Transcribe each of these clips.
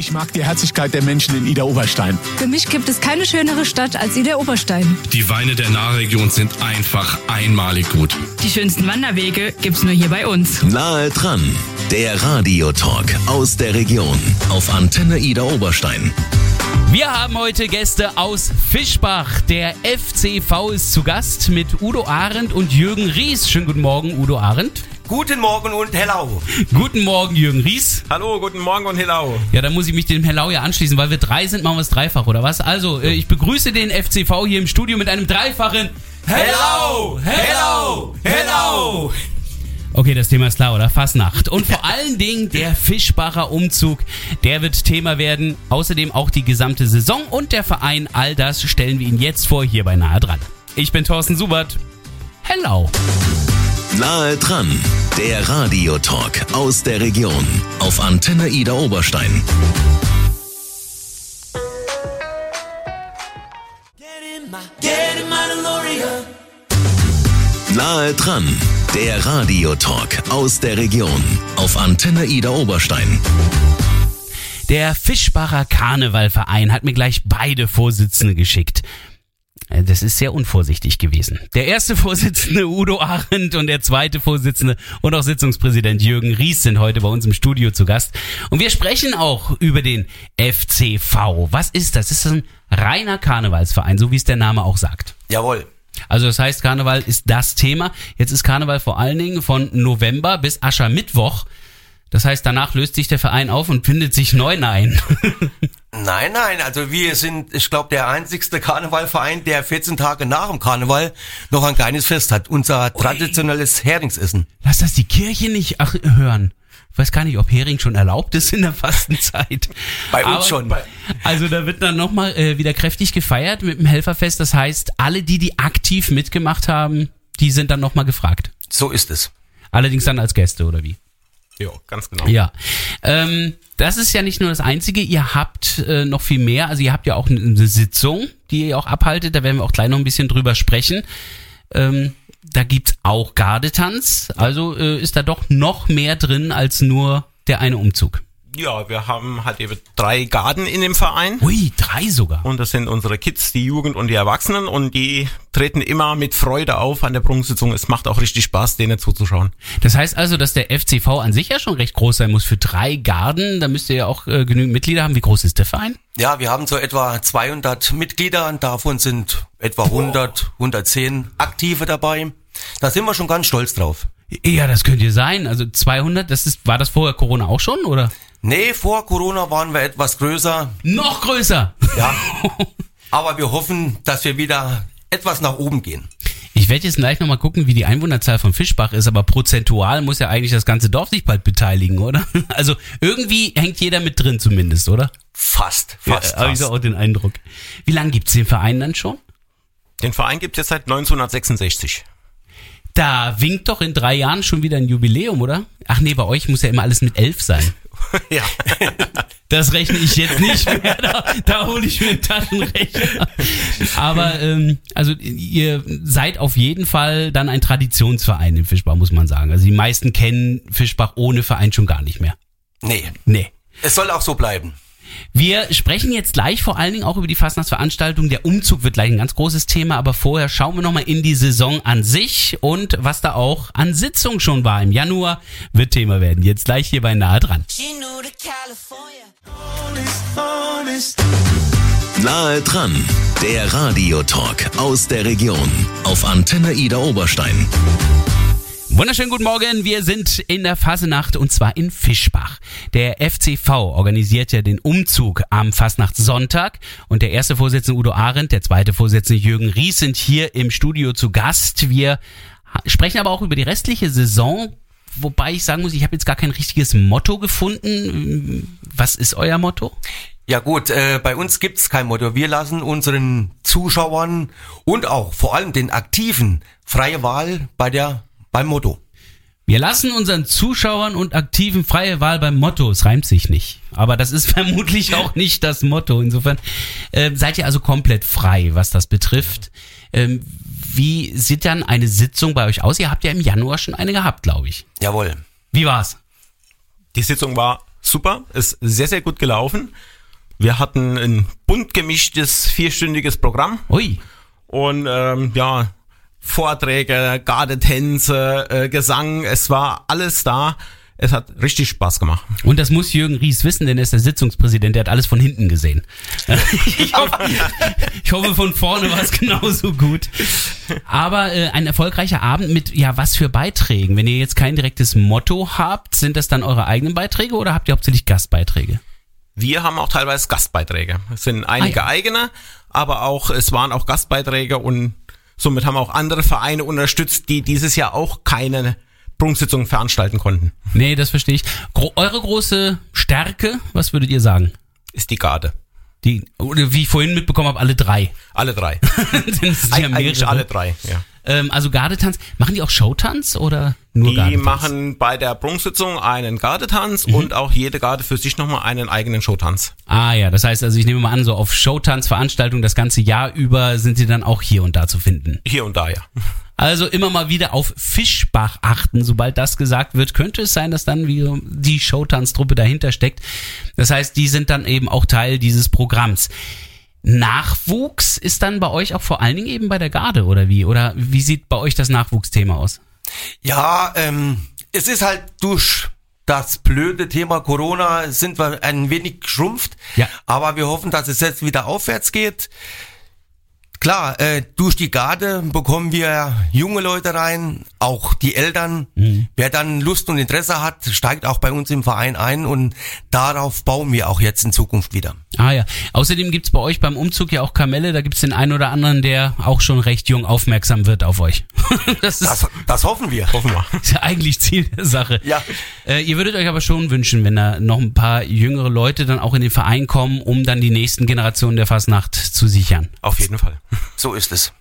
Ich mag die Herzlichkeit der Menschen in Ida-Oberstein. Für mich gibt es keine schönere Stadt als Ida-Oberstein. Die Weine der Nahregion sind einfach einmalig gut. Die schönsten Wanderwege gibt's nur hier bei uns. Nahe dran, der Radiotalk aus der Region auf Antenne Ida Oberstein. Wir haben heute Gäste aus Fischbach. Der FCV ist zu Gast mit Udo Arendt und Jürgen Ries. Schönen guten Morgen, Udo Arendt. Guten Morgen und hello. Guten Morgen, Jürgen Ries. Hallo, guten Morgen und hello. Ja, dann muss ich mich dem Hello ja anschließen, weil wir drei sind, machen wir es dreifach, oder was? Also, äh, ich begrüße den FCV hier im Studio mit einem dreifachen Hello, hello, hello. Okay, das Thema ist klar, oder? Fastnacht. Und vor allen Dingen der Fischbacher Umzug, der wird Thema werden. Außerdem auch die gesamte Saison und der Verein. All das stellen wir Ihnen jetzt vor, hier bei Nahe dran. Ich bin Thorsten Subert. Hello. Nahe dran, der Radiotalk aus der Region auf Antenne Ida Oberstein. Nahe dran, der Radiotalk aus der Region auf Antenne Ida Oberstein. Der Fischbacher Karnevalverein hat mir gleich beide Vorsitzende geschickt. Äh, Das ist sehr unvorsichtig gewesen. Der erste Vorsitzende Udo Arendt und der zweite Vorsitzende und auch Sitzungspräsident Jürgen Ries sind heute bei uns im Studio zu Gast. Und wir sprechen auch über den FCV. Was ist das? Das ist ein reiner Karnevalsverein, so wie es der Name auch sagt. Jawohl. Also das heißt, Karneval ist das Thema. Jetzt ist Karneval vor allen Dingen von November bis Aschermittwoch. Das heißt, danach löst sich der Verein auf und findet sich neu ein. Nein, nein, also wir sind, ich glaube, der einzigste Karnevalverein, der 14 Tage nach dem Karneval noch ein kleines Fest hat. Unser traditionelles Heringsessen. Lass das die Kirche nicht ach, hören. Ich weiß gar nicht, ob Hering schon erlaubt ist in der Fastenzeit. Bei uns schon. Also da wird dann nochmal äh, wieder kräftig gefeiert mit dem Helferfest. Das heißt, alle die, die aktiv mitgemacht haben, die sind dann nochmal gefragt. So ist es. Allerdings dann als Gäste, oder wie? Ja, ganz genau. Ja. Ähm, das ist ja nicht nur das Einzige, ihr habt äh, noch viel mehr. Also ihr habt ja auch eine Sitzung, die ihr auch abhaltet. Da werden wir auch gleich noch ein bisschen drüber sprechen. Ähm, da gibt's auch Gardetanz. Also äh, ist da doch noch mehr drin als nur der eine Umzug. Ja, wir haben halt eben drei Garden in dem Verein. Ui, drei sogar. Und das sind unsere Kids, die Jugend und die Erwachsenen. Und die treten immer mit Freude auf an der Prunksitzung. Es macht auch richtig Spaß, denen zuzuschauen. Das heißt also, dass der FCV an sich ja schon recht groß sein muss. Für drei Garden, da müsst ihr ja auch äh, genügend Mitglieder haben. Wie groß ist der Verein? Ja, wir haben so etwa 200 Mitglieder und davon sind etwa 100, 110 Aktive dabei. Da sind wir schon ganz stolz drauf. Ja, das könnte ja sein. Also 200, das ist, war das vorher Corona auch schon, oder? Nee, vor Corona waren wir etwas größer. Noch größer. Ja. Aber wir hoffen, dass wir wieder etwas nach oben gehen. Ich werde jetzt gleich nochmal gucken, wie die Einwohnerzahl von Fischbach ist, aber prozentual muss ja eigentlich das ganze Dorf sich bald beteiligen, oder? Also irgendwie hängt jeder mit drin zumindest, oder? Fast, fast, ja, Habe ich so auch den Eindruck. Wie lange gibt's den Verein dann schon? Den Verein gibt es jetzt seit 1966. Da winkt doch in drei Jahren schon wieder ein Jubiläum, oder? Ach nee, bei euch muss ja immer alles mit elf sein. ja. Das rechne ich jetzt nicht mehr. Da, da hole ich mir einen Taschenrechner. Aber ähm, also ihr seid auf jeden Fall dann ein Traditionsverein im Fischbach, muss man sagen. Also die meisten kennen Fischbach ohne Verein schon gar nicht mehr. Nee, Nee. es soll auch so bleiben. Wir sprechen jetzt gleich vor allen Dingen auch über die Fastnachtsveranstaltung. Der Umzug wird gleich ein ganz großes Thema, aber vorher schauen wir nochmal in die Saison an sich und was da auch an Sitzung schon war im Januar, wird Thema werden. Jetzt gleich hier bei Nahe dran. Nahe dran, der Radiotalk aus der Region auf Antenne Ida Oberstein. Wunderschönen guten Morgen, wir sind in der Fasenacht und zwar in Fischbach. Der FCV organisiert ja den Umzug am Fastnachtssonntag und der erste Vorsitzende Udo Arendt, der zweite Vorsitzende Jürgen Ries sind hier im Studio zu Gast. Wir sprechen aber auch über die restliche Saison, wobei ich sagen muss, ich habe jetzt gar kein richtiges Motto gefunden. Was ist euer Motto? Ja gut, äh, bei uns gibt's kein Motto. Wir lassen unseren Zuschauern und auch vor allem den Aktiven freie Wahl bei der beim Motto. Wir lassen unseren Zuschauern und Aktiven freie Wahl beim Motto. Es reimt sich nicht. Aber das ist vermutlich auch nicht das Motto. Insofern äh, seid ihr also komplett frei, was das betrifft. Ähm, wie sieht dann eine Sitzung bei euch aus? Ihr habt ja im Januar schon eine gehabt, glaube ich. Jawohl. Wie war's? Die Sitzung war super, ist sehr, sehr gut gelaufen. Wir hatten ein bunt gemischtes vierstündiges Programm. Ui. Und ähm, ja, Vorträge, Gardetänze, äh, Gesang, es war alles da. Es hat richtig Spaß gemacht. Und das muss Jürgen Ries wissen, denn er ist der Sitzungspräsident, der hat alles von hinten gesehen. ich, hoffe, ich hoffe, von vorne war es genauso gut. Aber äh, ein erfolgreicher Abend mit, ja, was für Beiträgen? Wenn ihr jetzt kein direktes Motto habt, sind das dann eure eigenen Beiträge oder habt ihr hauptsächlich Gastbeiträge? Wir haben auch teilweise Gastbeiträge. Es sind einige Ah, ja. eigene, aber auch, es waren auch Gastbeiträge und somit haben auch andere Vereine unterstützt, die dieses Jahr auch keine Prunksitzungen veranstalten konnten. Nee, das verstehe ich. Gro eure große Stärke, was würdet ihr sagen? Ist die Garde. Die, oder wie ich vorhin mitbekommen habe, alle drei. Alle drei. Eig eigentlich alle drei, ja. Ähm, also Gardetanz. Machen die auch Showtanz oder nur Die Gardetanz? machen bei der Prunksitzung einen Gardetanz Mhm. und auch jede Garde für sich nochmal einen eigenen Showtanz. Ah ja, das heißt also, ich nehme mal an, so auf Showtanzveranstaltungen das ganze Jahr über sind sie dann auch hier und da zu finden. Hier und da, ja. Also immer mal wieder auf Fischbach achten. Sobald das gesagt wird, könnte es sein, dass dann wieder die Showtanztruppe dahinter steckt. Das heißt, die sind dann eben auch Teil dieses Programms. Nachwuchs ist dann bei euch auch vor allen Dingen eben bei der Garde oder wie? Oder wie sieht bei euch das Nachwuchsthema aus? Ja, ähm, es ist halt durch das blöde Thema Corona sind wir ein wenig geschrumpft. Ja. Aber wir hoffen, dass es jetzt wieder aufwärts geht. Klar, äh, durch die Garde bekommen wir junge Leute rein, auch die Eltern. Wer dann Lust und Interesse hat, steigt auch bei uns im Verein ein und darauf bauen wir auch jetzt in Zukunft wieder. Ah ja. Außerdem gibt's bei euch beim Umzug ja auch Kamelle. Da gibt's den einen oder anderen, der auch schon recht jung aufmerksam wird auf euch. das ist, Das, das hoffen wir. Hoffen wir. ist ja eigentlich Ziel der Sache. Ja. Äh, ihr würdet euch aber schon wünschen, wenn da noch ein paar jüngere Leute dann auch in den Verein kommen, um dann die nächsten Generationen der Fastnacht zu sichern. Auf jeden Fall. So ist es.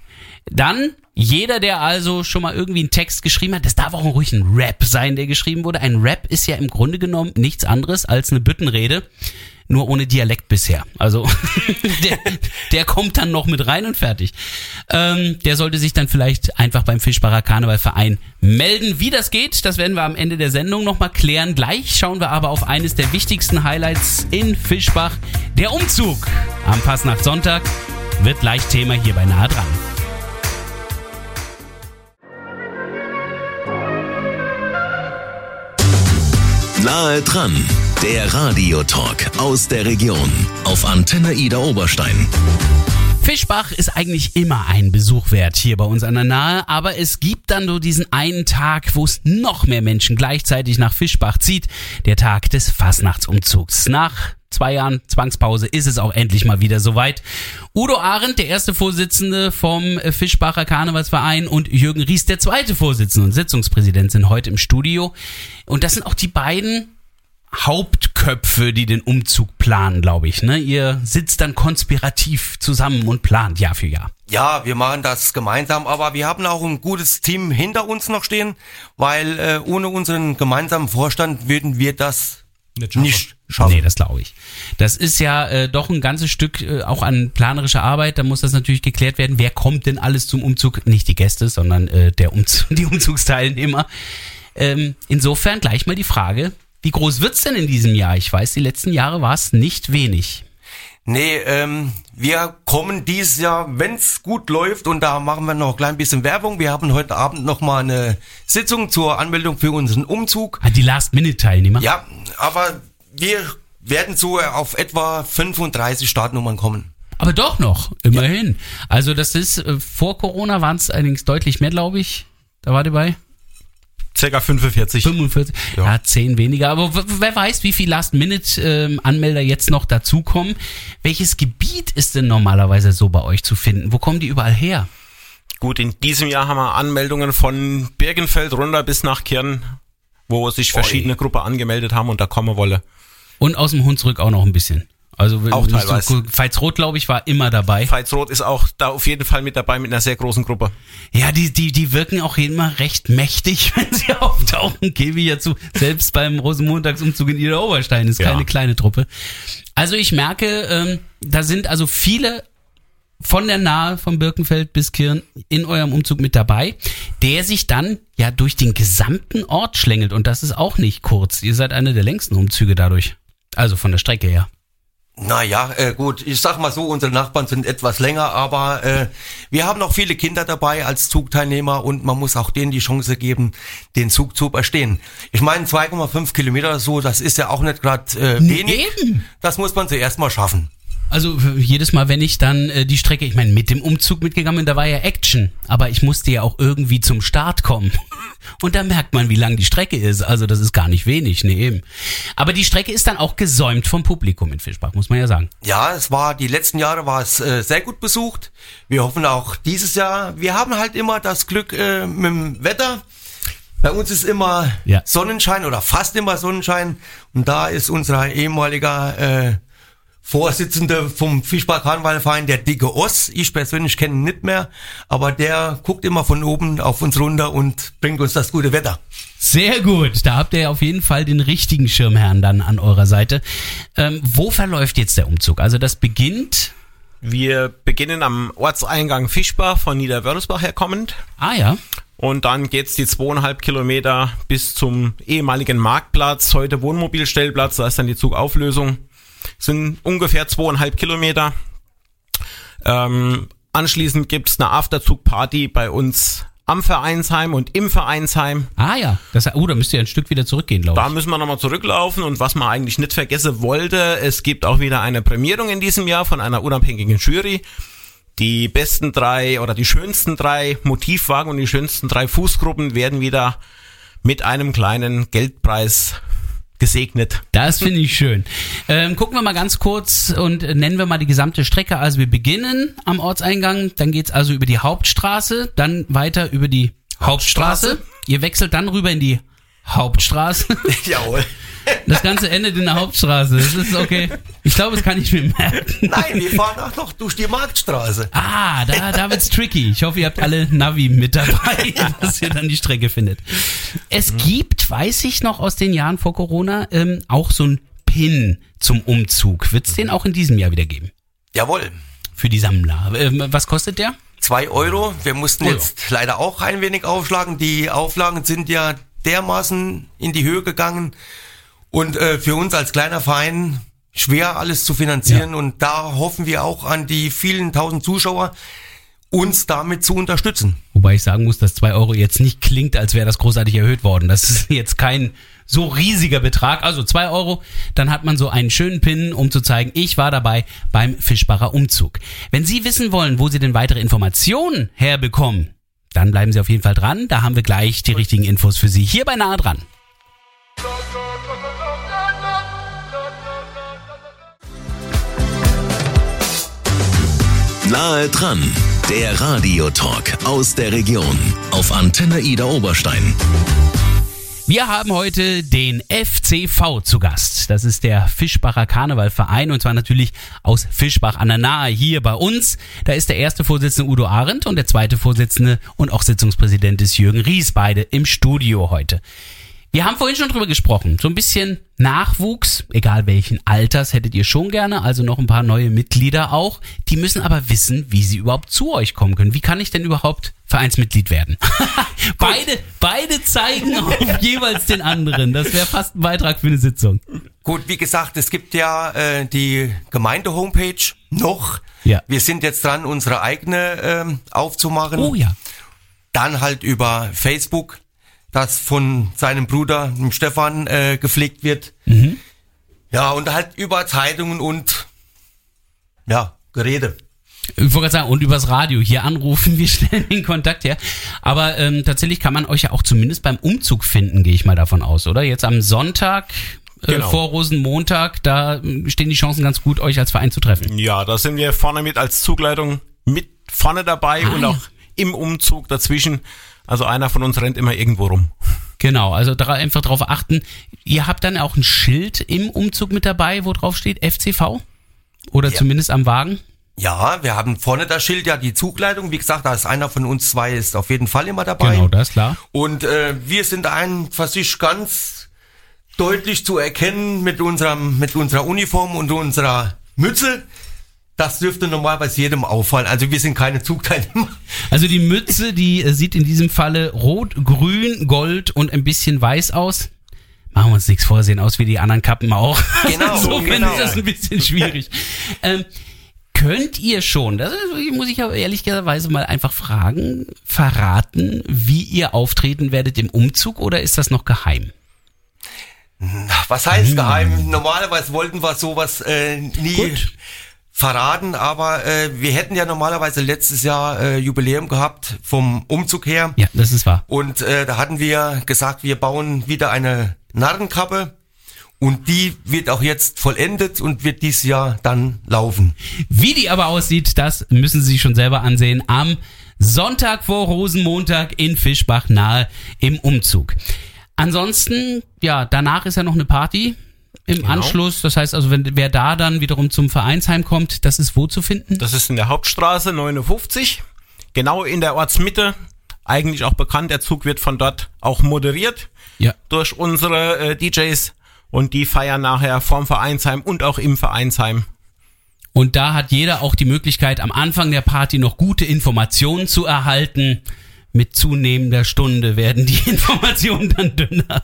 Dann jeder, der also schon mal irgendwie einen Text geschrieben hat, das darf auch ruhig ein Rap sein, der geschrieben wurde. Ein Rap ist ja im Grunde genommen nichts anderes als eine Büttenrede, nur ohne Dialekt bisher. Also der, der kommt dann noch mit rein und fertig. Ähm, der sollte sich dann vielleicht einfach beim Fischbacher Karnevalverein melden. Wie das geht, das werden wir am Ende der Sendung nochmal klären. Gleich schauen wir aber auf eines der wichtigsten Highlights in Fischbach, der Umzug. Am Fastnacht-Sonntag wird gleich Thema hier bei Nahe dran. Nahe dran, der Radiotalk aus der Region auf Antenne Ida Oberstein. Fischbach ist eigentlich immer ein Besuch wert hier bei uns an der Nahe, aber es gibt dann so diesen einen Tag, wo es noch mehr Menschen gleichzeitig nach Fischbach zieht, der Tag des Fastnachtsumzugs. Nach zwei Jahren Zwangspause ist es auch endlich mal wieder soweit. Udo Arendt, der erste Vorsitzende vom Fischbacher Karnevalsverein und Jürgen Ries, der zweite Vorsitzende und Sitzungspräsident sind heute im Studio. Und das sind auch die beiden Hauptköpfe, die den Umzug planen, glaube ich. Ne? Ihr sitzt dann konspirativ zusammen und plant Jahr für Jahr. Ja, wir machen das gemeinsam, aber wir haben auch ein gutes Team hinter uns noch stehen, weil äh, ohne unseren gemeinsamen Vorstand würden wir das nicht schaffen. Nee, das glaube ich. Das ist ja äh, doch ein ganzes Stück äh, auch an planerischer Arbeit. Da muss das natürlich geklärt werden. Wer kommt denn alles zum Umzug? Nicht die Gäste, sondern äh, der Umzug, die Umzugsteilnehmer. Ähm, insofern gleich mal die Frage, wie groß wird's denn in diesem Jahr? Ich weiß, die letzten Jahre war es nicht wenig. Nee, ähm, wir kommen dieses Jahr, wenn's gut läuft, und da machen wir noch ein klein bisschen Werbung. Wir haben heute Abend noch mal eine Sitzung zur Anmeldung für unseren Umzug. Ah, die Last-Minute-Teilnehmer? Ja, aber wir werden so auf etwa 35 Startnummern kommen. Aber doch noch, immerhin. Also das ist, äh, vor Corona waren es allerdings deutlich mehr, glaube ich. Da war dabei. Circa 45. 45, ja, Ja. 10 weniger. Aber wer weiß, wie viel Last-Minute-Anmelder jetzt noch dazukommen. Welches Gebiet ist denn normalerweise so bei euch zu finden? Wo kommen die überall her? Gut, in diesem Jahr haben wir Anmeldungen von Birkenfeld runter bis nach Kirn, wo sich verschiedene Gruppen angemeldet haben und da kommen wolle. Und aus dem Hunsrück auch noch ein bisschen. Also wenn Auch teilweise. Veitsroth, glaube ich, war immer dabei. Veitsroth ist auch da auf jeden Fall mit dabei mit einer sehr großen Gruppe. Ja, die, die, die wirken auch immer recht mächtig, wenn sie auftauchen, gebe ich ja zu. Selbst beim Rosenmontagsumzug in Ida Oberstein ist Ja. keine kleine Truppe. Also ich merke, ähm, da sind also viele von der Nahe von Birkenfeld bis Kirn in eurem Umzug mit dabei, der sich dann ja durch den gesamten Ort schlängelt und das ist auch nicht kurz. Ihr seid einer der längsten Umzüge dadurch. Also von der Strecke her. Naja, äh, gut, ich sag mal so, unsere Nachbarn sind etwas länger, aber äh, wir haben noch viele Kinder dabei als Zugteilnehmer und man muss auch denen die Chance geben, den Zug zu überstehen. Ich meine, 2,5 Kilometer oder so, das ist ja auch nicht gerade äh, wenig. Eben. Das muss man zuerst mal schaffen. Also äh, jedes Mal, wenn ich dann äh, die Strecke, ich meine, mit dem Umzug mitgegangen bin, da war ja Action, aber ich musste ja auch irgendwie zum Start kommen. Und da merkt man, wie lang die Strecke ist. Also das ist gar nicht wenig, nee eben. Aber die Strecke ist dann auch gesäumt vom Publikum in Fischbach, muss man ja sagen. Ja, es war die letzten Jahre war es äh, sehr gut besucht. Wir hoffen auch dieses Jahr. Wir haben halt immer das Glück äh, mit dem Wetter. Bei uns ist immer Ja. Sonnenschein oder fast immer Sonnenschein und da ist unser ehemaliger äh, Vorsitzende vom Fischbach Karnevalverein, der dicke Oss. Ich persönlich kenne ihn nicht mehr, aber der guckt immer von oben auf uns runter und bringt uns das gute Wetter. Sehr gut, da habt ihr auf jeden Fall den richtigen Schirmherrn dann an eurer Seite. Ähm, wo verläuft jetzt der Umzug? Also das beginnt. Wir beginnen am Ortseingang Fischbach von Niederwörlsbach herkommend. Ah ja. Und dann geht's die zweieinhalb Kilometer bis zum ehemaligen Marktplatz, heute Wohnmobilstellplatz, da ist dann die Zugauflösung. Sind ungefähr zweieinhalb Kilometer. Ähm, anschließend gibt's eine Afterzug-Party bei uns am Vereinsheim und im Vereinsheim. Ah ja. Das, oh, da müsst ihr ein Stück wieder zurückgehen, glaube Da ich. müssen wir nochmal zurücklaufen und was man eigentlich nicht vergessen wollte, es gibt auch wieder eine Prämierung in diesem Jahr von einer unabhängigen Jury. Die besten drei oder die schönsten drei Motivwagen und die schönsten drei Fußgruppen werden wieder mit einem kleinen Geldpreis gesegnet. Das finde ich schön. Ähm, gucken wir mal ganz kurz und nennen wir mal die gesamte Strecke. Also wir beginnen am Ortseingang, dann geht's also über die Hauptstraße, dann weiter über die Hauptstraße. Hauptstraße. Ihr wechselt dann rüber in die Hauptstraße. Jawohl. Das Ganze endet in der Hauptstraße. Das ist okay. Ich glaube, das kann ich mir merken. Nein, wir fahren auch noch durch die Marktstraße. Ah, da, da wird's tricky. Ich hoffe, ihr habt alle Navi mit dabei, dass ihr dann die Strecke findet. Es gibt, weiß ich noch aus den Jahren vor Corona, ähm, auch so ein Pin zum Umzug. Wird's den auch in diesem Jahr wieder geben? Jawohl. Für die Sammler. Ähm, was kostet der? Zwei Euro. Wir mussten ja. jetzt leider auch ein wenig aufschlagen. Die Auflagen sind ja dermaßen in die Höhe gegangen. Und äh, für uns als kleiner Verein schwer alles zu finanzieren. Und da hoffen wir auch an die vielen tausend Zuschauer, uns damit zu unterstützen. Wobei ich sagen muss, dass zwei Euro jetzt nicht klingt, als wäre das großartig erhöht worden. Das ist jetzt kein so riesiger Betrag. Also zwei Euro, dann hat man so einen schönen Pin, um zu zeigen, ich war dabei beim Fischbacher Umzug. Wenn Sie wissen wollen, wo Sie denn weitere Informationen herbekommen, dann bleiben Sie auf jeden Fall dran. Da haben wir gleich die richtigen Infos für Sie hier bei Nahe dran. Nahe dran, der Radiotalk aus der Region auf Antenne Ida Oberstein. Wir haben heute den FCV zu Gast. Das ist der Fischbacher Karnevalverein und zwar natürlich aus Fischbach an der Nahe hier bei uns. Da ist der erste Vorsitzende Udo Arendt und der zweite Vorsitzende und auch Sitzungspräsident ist Jürgen Ries, beide im Studio heute. Wir haben vorhin schon drüber gesprochen. So ein bisschen Nachwuchs, egal welchen Alters, hättet ihr schon gerne. Also noch ein paar neue Mitglieder auch. Die müssen aber wissen, wie sie überhaupt zu euch kommen können. Wie kann ich denn überhaupt Vereinsmitglied werden? beide, beide zeigen auf jeweils den anderen. Das wäre fast ein Beitrag für eine Sitzung. Gut, wie gesagt, es gibt ja äh, die Gemeinde-Homepage noch. Ja. Wir sind jetzt dran, unsere eigene ähm, aufzumachen. Oh ja. Dann halt über Facebook, das von seinem Bruder, dem Stefan, äh, gepflegt wird. Mhm. Ja, und halt über Zeitungen und ja, Gerede. Ich wollte gerade sagen, und übers Radio hier anrufen, wir stellen den Kontakt her. Aber ähm, tatsächlich kann man euch ja auch zumindest beim Umzug finden, gehe ich mal davon aus, oder? Jetzt am Sonntag äh, Genau. vor Rosenmontag, da äh, stehen die Chancen ganz gut, euch als Verein zu treffen. Ja, da sind wir vorne mit als Zugleitung mit vorne dabei Ah, und ja. auch im Umzug dazwischen. Also einer von uns rennt immer irgendwo rum. Genau, also einfach darauf achten. Ihr habt dann auch ein Schild im Umzug mit dabei, wo drauf steht FCV? Oder Ja. zumindest am Wagen? Ja, wir haben vorne das Schild, ja, die Zugleitung. Wie gesagt, da ist einer von uns zwei, ist auf jeden Fall immer dabei. Genau, das ist klar. Und äh, wir sind einfach sich ganz deutlich zu erkennen mit unserem mit unserer Uniform und unserer Mütze. Das dürfte normalerweise jedem auffallen. Also wir sind keine Zugteilnehmer. Also die Mütze, die äh, sieht in diesem Falle rot, grün, gold und ein bisschen weiß aus. Machen wir uns nichts vor, sehen aus wie die anderen Kappen auch. Genau, Insofern genau. ist das ein bisschen schwierig. ähm, könnt ihr schon, das muss ich aber ehrlicherweise mal einfach fragen, verraten, wie ihr auftreten werdet im Umzug oder ist das noch geheim? Was heißt geheim? Normalerweise wollten wir sowas äh, nie Gut. Verraten, aber äh, wir hätten ja normalerweise letztes Jahr äh, Jubiläum gehabt vom Umzug her. Ja, das ist wahr. Und äh, da hatten wir gesagt, wir bauen wieder eine Narrenkappe und die wird auch jetzt vollendet und wird dieses Jahr dann laufen. Wie die aber aussieht, das müssen Sie sich schon selber ansehen am Sonntag vor Rosenmontag in Fischbach nahe im Umzug. Ansonsten, ja, danach ist ja noch eine Party im Anschluss. Das heißt also, wenn wer da dann wiederum zum Vereinsheim kommt, das ist wo zu finden? Das ist in der Hauptstraße 59, genau in der Ortsmitte. Eigentlich auch bekannt, der Zug wird von dort auch moderiert Ja. durch unsere äh, DJs und die feiern nachher vorm Vereinsheim und auch im Vereinsheim. Und da hat jeder auch die Möglichkeit, am Anfang der Party noch gute Informationen zu erhalten. Mit zunehmender Stunde werden die Informationen dann dünner.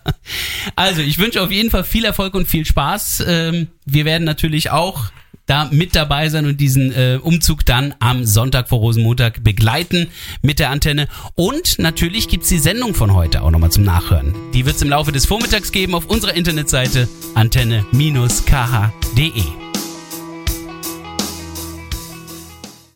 Also, ich wünsche auf jeden Fall viel Erfolg und viel Spaß. Ähm, Wir werden natürlich auch da mit dabei sein und diesen äh, Umzug dann am Sonntag vor Rosenmontag begleiten mit der Antenne. Und natürlich gibt's die Sendung von heute auch nochmal zum Nachhören. Die wird's im Laufe des Vormittags geben auf unserer Internetseite antenne-kh.de.